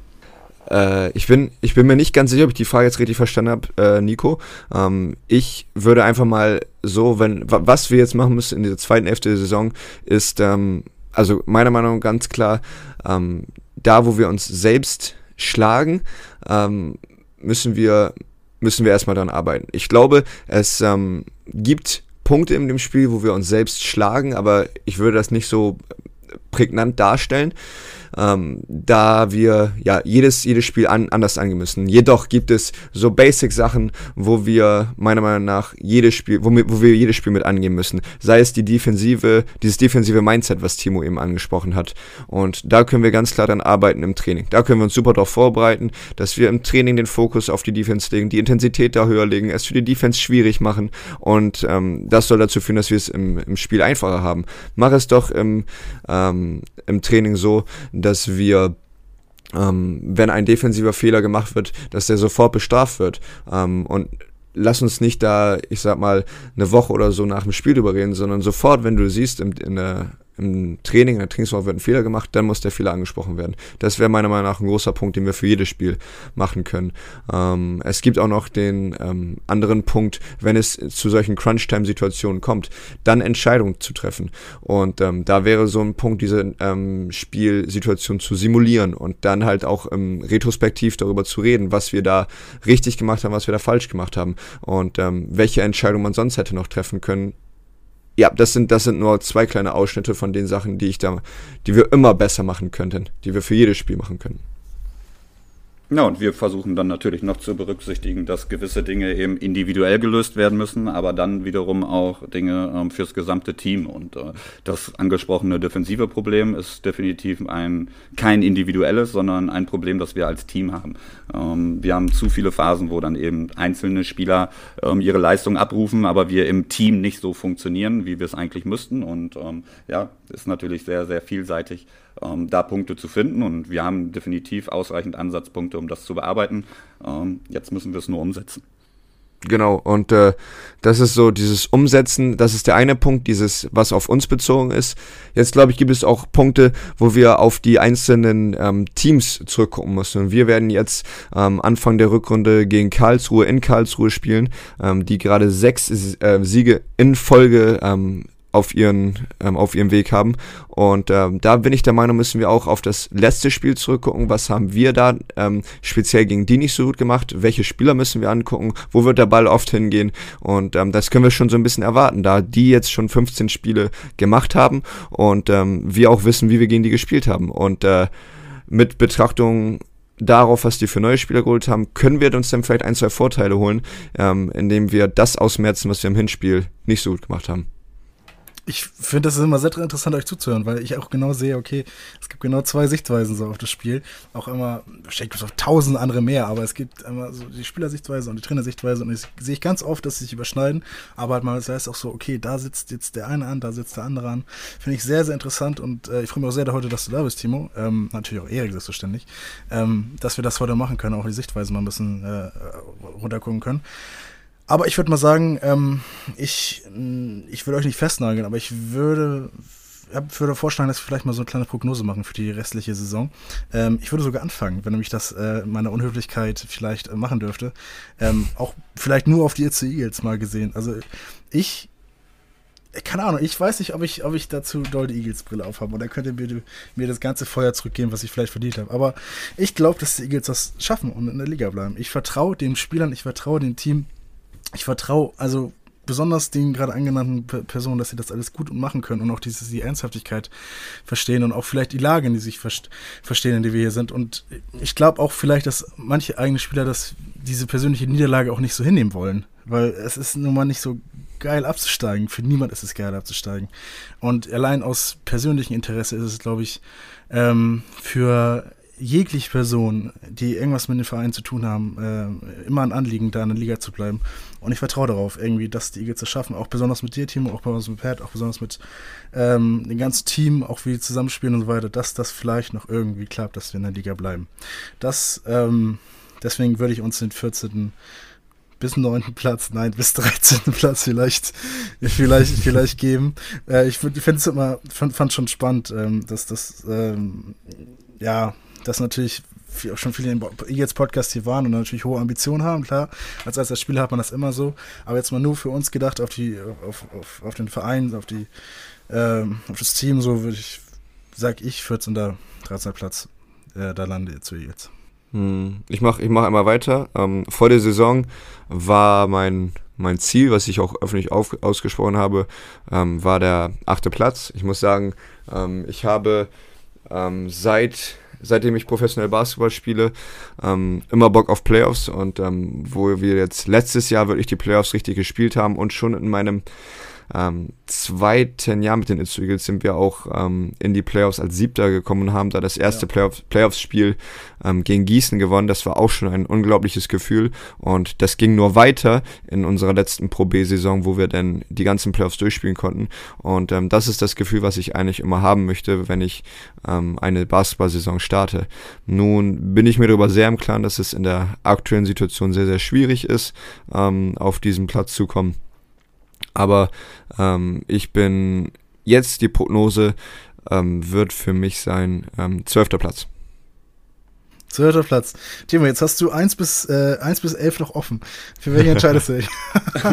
Äh, ich, bin, ich bin mir nicht ganz sicher, ob ich die Frage jetzt richtig verstanden habe, äh, Nico. Ähm, ich würde einfach mal so, wenn, was wir jetzt machen müssen in dieser zweiten Hälfte der Saison, ist, ähm, also meiner Meinung nach ganz klar, ähm, da wo wir uns selbst schlagen, ähm, müssen wir müssen wir erstmal daran arbeiten. Ich glaube, es ähm, gibt Punkte in dem Spiel, wo wir uns selbst schlagen, aber ich würde das nicht so prägnant darstellen ähm, da wir ja jedes, jedes Spiel an, anders angehen müssen. Jedoch gibt es so Basic-Sachen, wo wir meiner Meinung nach jedes Spiel, wo wo wir jedes Spiel mit angehen müssen. Sei es die defensive, dieses defensive Mindset, was Timo eben angesprochen hat. Und da können wir ganz klar dann arbeiten im Training. Da können wir uns super darauf vorbereiten, dass wir im Training den Fokus auf die Defense legen, die Intensität da höher legen, es für die Defense schwierig machen. Und ähm, das soll dazu führen, dass wir es im, im Spiel einfacher haben. Mach es doch im, ähm, im Training so, dass wir ähm, wenn ein defensiver Fehler gemacht wird, dass der sofort bestraft wird. Ähm, und lass uns nicht da, ich sag mal, eine Woche oder so nach dem Spiel drüber reden, sondern sofort, wenn du siehst in, in der im Training, in der Trainingswoche wird ein Fehler gemacht, dann muss der Fehler angesprochen werden. Das wäre meiner Meinung nach ein großer Punkt, den wir für jedes Spiel machen können. Ähm, es gibt auch noch den ähm, anderen Punkt, wenn es zu solchen Crunch-Time-Situationen kommt, dann Entscheidungen zu treffen. Und ähm, da wäre so ein Punkt, diese ähm, Spielsituation zu simulieren und dann halt auch ähm, retrospektiv darüber zu reden, was wir da richtig gemacht haben, was wir da falsch gemacht haben und ähm, welche Entscheidung man sonst hätte noch treffen können, ja, das sind, das sind nur zwei kleine Ausschnitte von den Sachen, die ich da, die wir immer besser machen könnten, die wir für jedes Spiel machen können. Ja, und wir versuchen dann natürlich noch zu berücksichtigen, dass gewisse Dinge eben individuell gelöst werden müssen, aber dann wiederum auch Dinge ähm, fürs gesamte Team. Und äh, das angesprochene defensive Problem ist definitiv ein kein individuelles, sondern ein Problem, das wir als Team haben. Ähm, wir haben zu viele Phasen, wo dann eben einzelne Spieler ähm, ihre Leistung abrufen, aber wir im Team nicht so funktionieren, wie wir es eigentlich müssten. Und ähm, ja, ist natürlich sehr, sehr vielseitig ähm, da Punkte zu finden. Und wir haben definitiv ausreichend Ansatzpunkte, um das zu bearbeiten. Ähm, jetzt müssen wir es nur umsetzen. Genau, und äh, das ist so dieses Umsetzen, das ist der eine Punkt, dieses, was auf uns bezogen ist. Jetzt glaube ich, gibt es auch Punkte, wo wir auf die einzelnen ähm, Teams zurückgucken müssen. Und wir werden jetzt ähm, Anfang der Rückrunde gegen Karlsruhe in Karlsruhe spielen, ähm, die gerade sechs äh, Siege in Folge ähm, auf ihren, ähm, auf ihrem Weg haben. Und ähm, da bin ich der Meinung, müssen wir auch auf das letzte Spiel zurückgucken. Was haben wir da ähm, speziell gegen die nicht so gut gemacht? Welche Spieler müssen wir angucken? Wo wird der Ball oft hingehen? Und ähm, das können wir schon so ein bisschen erwarten, da die jetzt schon 15 Spiele gemacht haben und ähm, wir auch wissen, wie wir gegen die gespielt haben. Und äh, mit Betrachtung darauf, was die für neue Spieler geholt haben, können wir uns dann vielleicht ein, zwei Vorteile holen, ähm, indem wir das ausmerzen, was wir im Hinspiel nicht so gut gemacht haben ich finde das immer sehr interessant, euch zuzuhören, weil ich auch genau sehe, okay, es gibt genau zwei Sichtweisen so auf das Spiel. Auch immer, gibt es auch tausend andere mehr, aber es gibt immer so die Spielersichtweise und die Trainersichtweise und ich sehe ich ganz oft, dass sie sich überschneiden, aber halt mal, das heißt auch so, okay, da sitzt jetzt der eine an, da sitzt der andere an. Finde ich sehr, sehr interessant und äh, ich freue mich auch sehr heute, dass du da bist, Timo. Ähm, natürlich auch Erik, selbstverständlich. Ähm, dass wir das heute machen können, auch die Sichtweise mal ein bisschen äh, runtergucken können. Aber ich würde mal sagen, ähm, ich, ich will euch nicht festnageln, aber ich würde, würde vorschlagen, dass wir vielleicht mal so eine kleine Prognose machen für die restliche Saison. Ähm, ich würde sogar anfangen, wenn nämlich das äh, meiner Unhöflichkeit vielleicht äh, machen dürfte. Ähm, auch vielleicht nur auf die Itze Eagles mal gesehen. Also ich keine Ahnung, ich weiß nicht, ob ich, ob ich dazu doll die Eagles-Brille aufhabe. Und dann könnt ihr mir, mir, das ganze Feuer zurückgeben, was ich vielleicht verdient habe. Aber ich glaube, dass die Eagles das schaffen und in der Liga bleiben. Ich vertraue den Spielern, ich vertraue dem Team ich vertraue, also besonders den gerade angenannten Personen, dass sie das alles gut machen können und auch diese die Ernsthaftigkeit verstehen und auch vielleicht die Lage, in die sich verstehen, in der wir hier sind. Und ich glaube auch vielleicht, dass manche eigene Spieler das, diese persönliche Niederlage auch nicht so hinnehmen wollen. Weil es ist nun mal nicht so geil abzusteigen. Für niemand ist es geil abzusteigen. Und allein aus persönlichem Interesse ist es, glaube ich, ähm, für jegliche Person, die irgendwas mit dem Verein zu tun haben, äh, immer ein Anliegen, da in der Liga zu bleiben. Und ich vertraue darauf, irgendwie, dass die Eagles es schaffen, auch besonders mit dir, Timo, auch besonders mit Pat, auch besonders mit ähm, dem ganzen Team, auch wie die zusammenspielen und so weiter, dass das vielleicht noch irgendwie klappt, dass wir in der Liga bleiben. Das, ähm, deswegen würde ich uns den 14. bis neunten Platz, nein, bis 13. Platz vielleicht, vielleicht, vielleicht geben. Äh, ich finde es immer, fand, fand schon spannend, ähm, dass das, ähm, ja, dass natürlich viel, schon viele jetzt Podcast hier waren und natürlich hohe Ambitionen haben, klar. Als als Spieler hat man das immer so. Aber jetzt mal nur für uns gedacht, auf die, auf, auf, auf den Verein, auf die, ähm, auf das Team, so würde ich, sag ich, 14. 13. Platz, äh, da lande zu jetzt. Hm, ich mache ich mach einmal weiter. Ähm, vor der Saison war mein, mein Ziel, was ich auch öffentlich auf, ausgesprochen habe, ähm, war der achte Platz. Ich muss sagen, ähm, ich habe ähm, seit seitdem ich professionell Basketball spiele, ähm, immer Bock auf Playoffs. Und ähm, wo wir jetzt letztes Jahr wirklich die Playoffs richtig gespielt haben und schon in meinem ähm, zweiten Jahr mit den Itzu Eagles sind wir auch ähm, in die Playoffs als Siebter gekommen und haben da das erste ja. Playoffs-Spiel ähm, gegen Gießen gewonnen. Das war auch schon ein unglaubliches Gefühl und das ging nur weiter in unserer letzten Pro B-Saison, wo wir dann die ganzen Playoffs durchspielen konnten. Und ähm, das ist das Gefühl, was ich eigentlich immer haben möchte, wenn ich ähm, eine Basketball-Saison starte. Nun bin ich mir darüber sehr im Klaren, dass es in der aktuellen Situation sehr, sehr schwierig ist, ähm, auf diesen Platz zu kommen. Aber ähm, ich bin jetzt die Prognose ähm, wird für mich sein ähm, zwölfter Platz. Zwölfter Platz. Timo, jetzt hast du 1 bis, äh, 1 bis 11 noch offen. Für welche entscheidest du dich?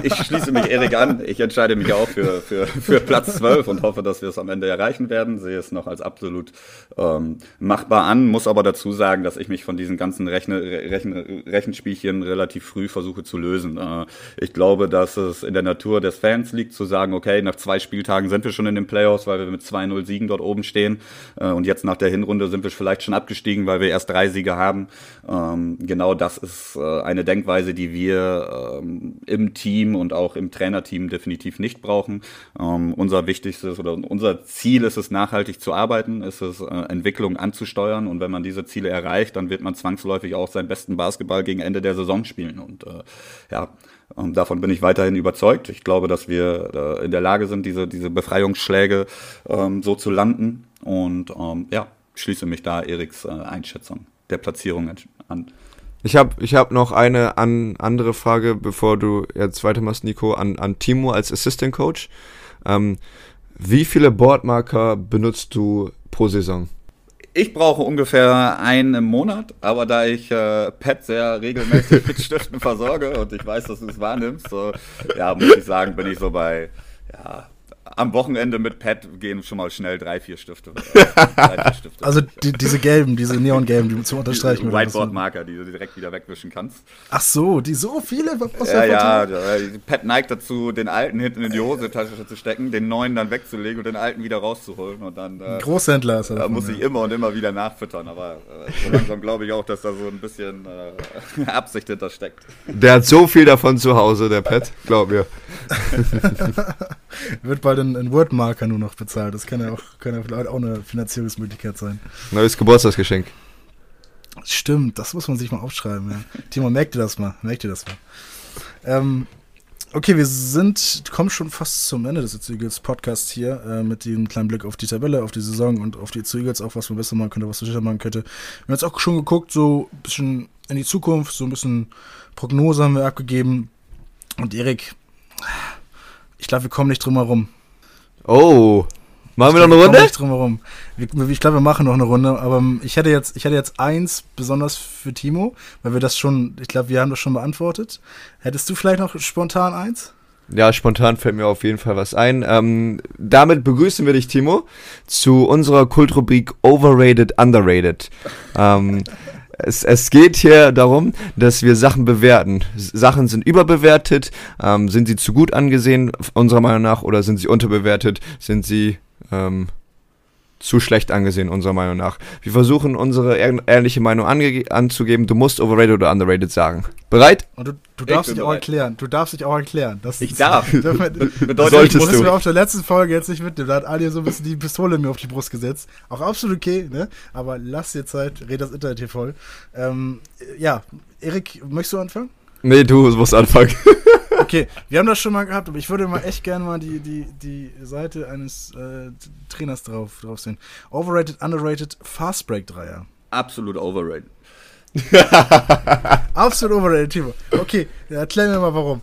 ich schließe mich Erik an. Ich entscheide mich auch für, für, für Platz 12 und hoffe, dass wir es am Ende erreichen werden. Sehe es noch als absolut ähm, machbar an. Muss aber dazu sagen, dass ich mich von diesen ganzen Rechne, Rechen, Rechenspielchen relativ früh versuche zu lösen. Äh, ich glaube, dass es in der Natur des Fans liegt, zu sagen, okay, nach zwei Spieltagen sind wir schon in den Playoffs, weil wir mit 2-0 Siegen dort oben stehen. Äh, und jetzt nach der Hinrunde sind wir vielleicht schon abgestiegen, weil wir erst drei Siege Bundesliga haben. Ähm, genau das ist äh, eine Denkweise, die wir ähm, im Team und auch im Trainerteam definitiv nicht brauchen. Ähm, unser wichtigstes oder unser Ziel ist es, nachhaltig zu arbeiten, ist es, äh, Entwicklung anzusteuern und wenn man diese Ziele erreicht, dann wird man zwangsläufig auch seinen besten Basketball gegen Ende der Saison spielen und äh, ja, und davon bin ich weiterhin überzeugt. Ich glaube, dass wir äh, in der Lage sind, diese, diese Befreiungsschläge ähm, so zu landen. Und ähm, ja, schließe mich da Eriks äh, Einschätzung der Platzierung an. Ich habe ich hab noch eine an, andere Frage, bevor du jetzt weitermachst, Nico, an, an Timo als Assistant Coach. Ähm, wie viele Boardmarker benutzt du pro Saison? Ich brauche ungefähr einen im Monat, aber da ich äh, Pat sehr regelmäßig mit Stiften versorge und ich weiß, dass du es wahrnimmst, so, ja, muss ich sagen, bin ich so bei ja, am Wochenende mit Pat gehen schon mal schnell drei, vier Stifte. drei, vier Stifte. Also die, diese gelben, diese Neongelben, die zum Unterstreichen. Whiteboard-Marker, die du direkt wieder wegwischen kannst. Ach so, die so viele? Ja, ja, ja, Pat neigt dazu, den alten hinten in die Hosentasche zu stecken, den neuen dann wegzulegen und den alten wieder rauszuholen. Und dann, äh, Großhändler ist das. Da muss ich immer und immer wieder nachfüttern. Aber äh, so langsam glaube ich auch, dass da so ein bisschen äh, Absicht hintersteckt. Der hat so viel davon zu Hause, der Pat, glaub mir. Wird bald in, in Wordmarker nur noch bezahlt. Das kann ja auch, kann ja vielleicht auch eine Finanzierungsmöglichkeit sein. Neues Geburtstagsgeschenk. Stimmt, das muss man sich mal aufschreiben. Ja. Timo, merkt dir das mal. Merkt dir das mal. Ähm, okay, wir sind, kommen schon fast zum Ende des Eagles Podcasts hier äh, mit dem kleinen Blick auf die Tabelle, auf die Saison und auf die Eagles, auch was man besser machen könnte, was man sicher machen könnte. Wir haben jetzt auch schon geguckt, so ein bisschen in die Zukunft, so ein bisschen Prognose haben wir abgegeben. Und Erik, ich glaube, wir kommen nicht drum herum. Oh. Machen wir noch eine Runde? Nicht drum herum. Ich glaube, wir machen noch eine Runde, aber ich hätte jetzt, ich hätte jetzt eins besonders für Timo, weil wir das schon, ich glaube, wir haben das schon beantwortet. Hättest du vielleicht noch spontan eins? Ja, spontan fällt mir auf jeden Fall was ein. Ähm, damit begrüßen wir dich, Timo, zu unserer Kultrubrik Overrated, Underrated. ähm, es, es geht hier darum, dass wir Sachen bewerten. Sachen sind überbewertet, ähm, sind sie zu gut angesehen, unserer Meinung nach, oder sind sie unterbewertet, sind sie ähm, zu schlecht angesehen, unserer Meinung nach. Wir versuchen unsere ehrliche Meinung anzugeben. Du musst overrated oder underrated sagen. Bereit? Und du, du darfst dich auch erklären. Du darfst dich auch erklären. Das ich darf. Bedeutet, Solltest du. mir auf der letzten Folge jetzt nicht mitnehmen. Da hat Ali so ein bisschen die Pistole mir auf die Brust gesetzt. Auch absolut okay, ne? Aber lass dir Zeit, red das Internet hier voll. Ähm, ja, Erik, möchtest du anfangen? Nee, du musst anfangen. okay, wir haben das schon mal gehabt, aber ich würde mal echt gerne mal die, die, die Seite eines äh, Trainers drauf, drauf sehen. Overrated, underrated, Fast Break Dreier. Absolut overrated. Absolut overrated, Timo. Okay, erklär mir mal warum.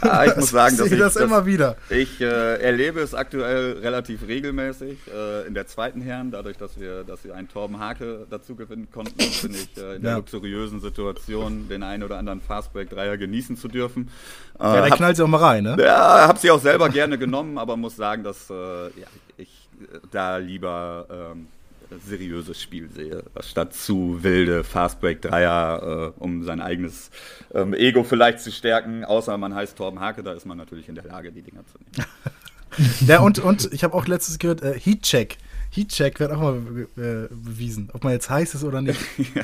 Ah, ich muss sagen, dass ich das, das immer wieder. Ich äh, erlebe es aktuell relativ regelmäßig äh, in der zweiten Herren, dadurch, dass wir, dass wir einen Torben Hake dazu gewinnen konnten, bin ich äh, in der Ja. luxuriösen Situation, den einen oder anderen Fastbreak-Dreier genießen zu dürfen. Äh, Ja, da hab- knallt sie auch mal rein, ne? ja, habe sie auch selber gerne genommen, aber muss sagen, dass äh, ja, ich äh, da lieber ähm, seriöses Spiel sehe, statt zu wilde Fastbreak-Dreier, äh, um sein eigenes ähm, Ego vielleicht zu stärken. Außer man heißt Torben Hake, da ist man natürlich in der Lage, die Dinger zu nehmen. Ja, und, und ich habe auch letztens gehört, äh, Heatcheck. Heatcheck wird auch mal be- äh, bewiesen, ob man jetzt heiß ist oder nicht. Ja,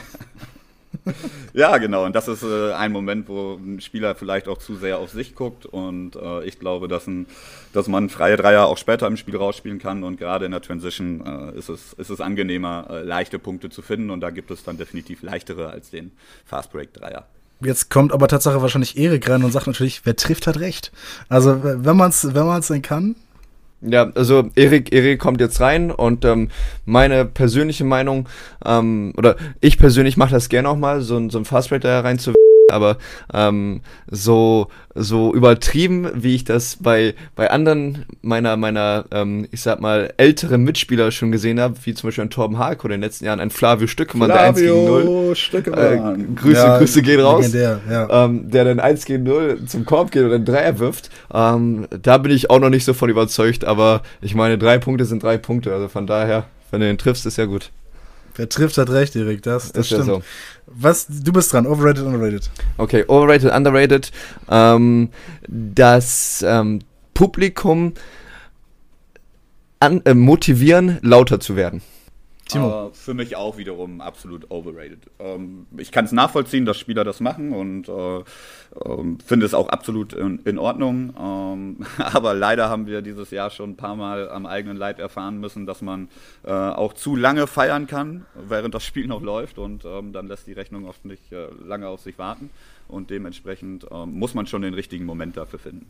genau. Und das ist äh, ein Moment, wo ein Spieler vielleicht auch zu sehr auf sich guckt. Und äh, ich glaube, dass, ein, dass man freie Dreier auch später im Spiel rausspielen kann. Und gerade in der Transition äh, ist, es, ist es angenehmer, äh, leichte Punkte zu finden. Und da gibt es dann definitiv leichtere als den Fastbreak-Dreier. Jetzt kommt aber Tatsache wahrscheinlich Erik rein und sagt natürlich, wer trifft, hat recht. Also, wenn man es wenn man's denn kann, Ja, also Erik, Erik kommt jetzt rein und ähm, meine persönliche Meinung, ähm, oder ich persönlich mache das gerne auch mal, so, ein- so ein Fastbreak da rein aber ähm, so so übertrieben, wie ich das bei bei anderen meiner meiner ähm, ich sag mal älteren Mitspieler schon gesehen habe, wie zum Beispiel ein Torben Haag oder in den letzten Jahren ein Flavio Stückemann, der 1 gegen 0. Äh, Grüße, Ja, Grüße gehen raus legendär, ja. ähm, der dann 1 gegen 0 zum Korb geht oder einen Dreier wirft. Ähm, da bin ich auch noch nicht so von überzeugt, aber ich meine, drei Punkte sind drei Punkte, also von daher, wenn du den triffst, ist ja gut. Wer trifft, hat recht, Erik. Das, das Ist ja stimmt. so. Was, du bist dran, overrated, underrated. Okay, overrated, underrated. Ähm, das ähm, Publikum an, äh, motivieren, lauter zu werden. Timo. Aber für mich auch wiederum absolut overrated. Ähm, ich kann es nachvollziehen, dass Spieler das machen und äh, ähm, finde es auch absolut in, in Ordnung. Ähm, aber leider haben wir dieses Jahr schon ein paar Mal am eigenen Leib erfahren müssen, dass man äh, auch zu lange feiern kann, während das Spiel noch läuft und ähm, dann lässt die Rechnung oft nicht äh, lange auf sich warten. Und dementsprechend ähm, muss man schon den richtigen Moment dafür finden.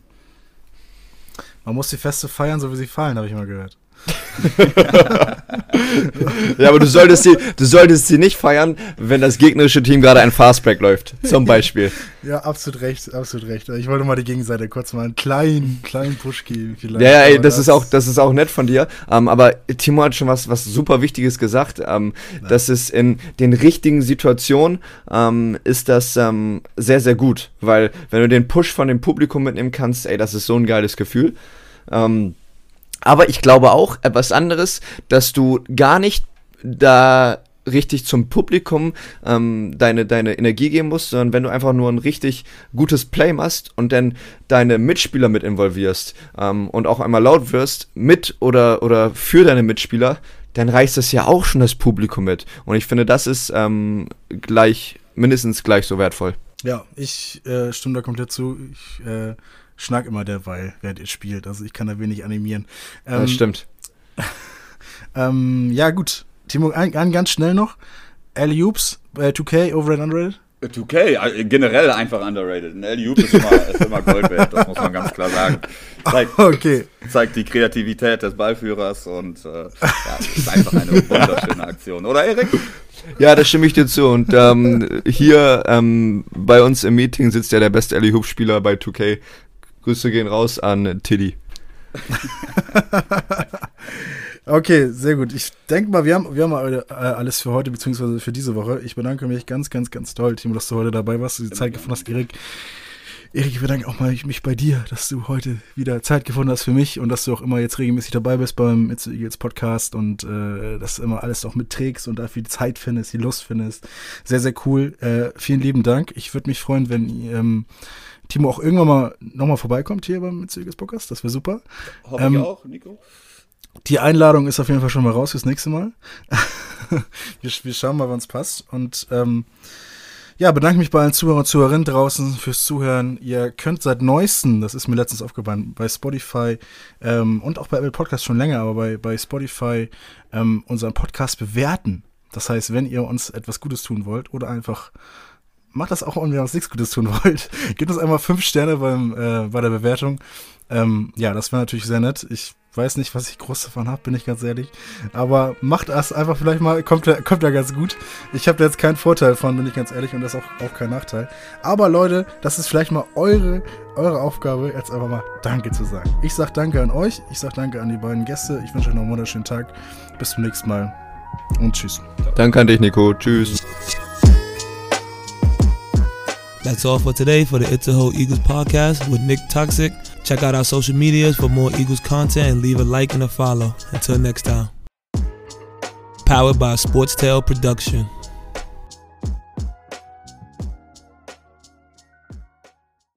Man muss die Feste feiern, so wie sie fallen, habe ich mal gehört. Ja, aber du solltest sie, du solltest sie nicht feiern, wenn das gegnerische Team gerade ein Fastbreak läuft, zum Beispiel. Ja, absolut recht, absolut recht. Ich wollte mal die Gegenseite kurz mal einen kleinen, kleinen Push geben. Vielleicht. Ja, ja, ey, Aber das ist auch, das ist auch nett von dir. Ähm, aber Timo hat schon was, was super Wichtiges gesagt. Ähm, dass es in den richtigen Situationen ähm, ist das ähm, sehr, sehr gut, weil wenn du den Push von dem Publikum mitnehmen kannst, ey, das ist so ein geiles Gefühl. Ähm, aber ich glaube auch etwas anderes, dass du gar nicht da richtig zum Publikum ähm, deine, deine Energie geben musst, sondern wenn du einfach nur ein richtig gutes Play machst und dann deine Mitspieler mit involvierst ähm, und auch einmal laut wirst mit oder, oder für deine Mitspieler, dann reißt das ja auch schon das Publikum mit. Und ich finde, das ist ähm, gleich, mindestens gleich so wertvoll. Ja, ich äh, stimme da komplett zu. Ich äh, schnack immer derweil, während ihr spielt. Also ich kann da wenig animieren. Ähm, das stimmt. Ähm, ja, gut. Timo, ein, ein ganz schnell noch. Alley Oops, äh, 2K, Overrated, Underrated? 2K, äh, generell einfach underrated. Ein LU ist immer, ist immer Gold wert, das muss man ganz klar sagen. Zeigt, Okay. zeigt die Kreativität des Ballführers und äh, ja, ist einfach eine wunderschöne Aktion. Oder Erik? Ja, da stimme ich dir zu. Und ähm, hier ähm, bei uns im Meeting sitzt ja der beste Ellie Hoop-Spieler bei 2K. Grüße gehen raus an Tiddy. Okay, sehr gut. Ich denke mal, wir haben, wir haben äh, alles für heute, beziehungsweise für diese Woche. Ich bedanke mich ganz, ganz, ganz toll, Timo, dass du heute dabei warst, die Zeit gefunden hast, Erik. Erik, ich bedanke auch mal mich bei dir, dass du heute wieder Zeit gefunden hast für mich und dass du auch immer jetzt regelmäßig dabei bist beim It's Eagles Podcast und äh, dass du immer alles auch mitträgst und dafür die Zeit findest, die Lust findest. Sehr, sehr cool. Äh, vielen lieben Dank. Ich würde mich freuen, wenn ähm, Timo auch irgendwann mal nochmal vorbeikommt hier beim Eagles Podcast. Das wäre super. Hoffe Ähm, ich auch, Nico. Die Einladung ist auf jeden Fall schon mal raus fürs nächste Mal. wir, wir schauen mal, wann es passt. Und ähm, ja, bedanke mich bei allen Zuhörern und Zuhörerinnen draußen fürs Zuhören. Ihr könnt seit neuestem, das ist mir letztens aufgefallen, bei Spotify ähm, und auch bei Apple Podcast schon länger, aber bei, bei Spotify ähm, unseren Podcast bewerten. Das heißt, wenn ihr uns etwas Gutes tun wollt oder einfach macht das auch, wenn ihr uns nichts Gutes tun wollt. Gebt uns einmal fünf Sterne beim, äh, bei der Bewertung. Ähm, ja, das wäre natürlich sehr nett. Ich Weiß nicht, was ich groß davon habe, bin ich ganz ehrlich. Aber macht das einfach vielleicht mal, kommt da, kommt da ganz gut. Ich habe da jetzt keinen Vorteil von, bin ich ganz ehrlich, und das ist auch, auch kein Nachteil. Aber Leute, das ist vielleicht mal eure, eure Aufgabe, jetzt einfach mal Danke zu sagen. Ich sag Danke an euch, ich sag Danke an die beiden Gäste. Ich wünsche euch noch einen wunderschönen Tag. Bis zum nächsten Mal und tschüss. Danke an dich, Nico. Tschüss. That's all for today for the It's a Itzaho Eagles podcast with Nick Toxic. Check out our social medias for more Eagles content and leave a like and a follow. Until next time. Powered by Sports Tale Production.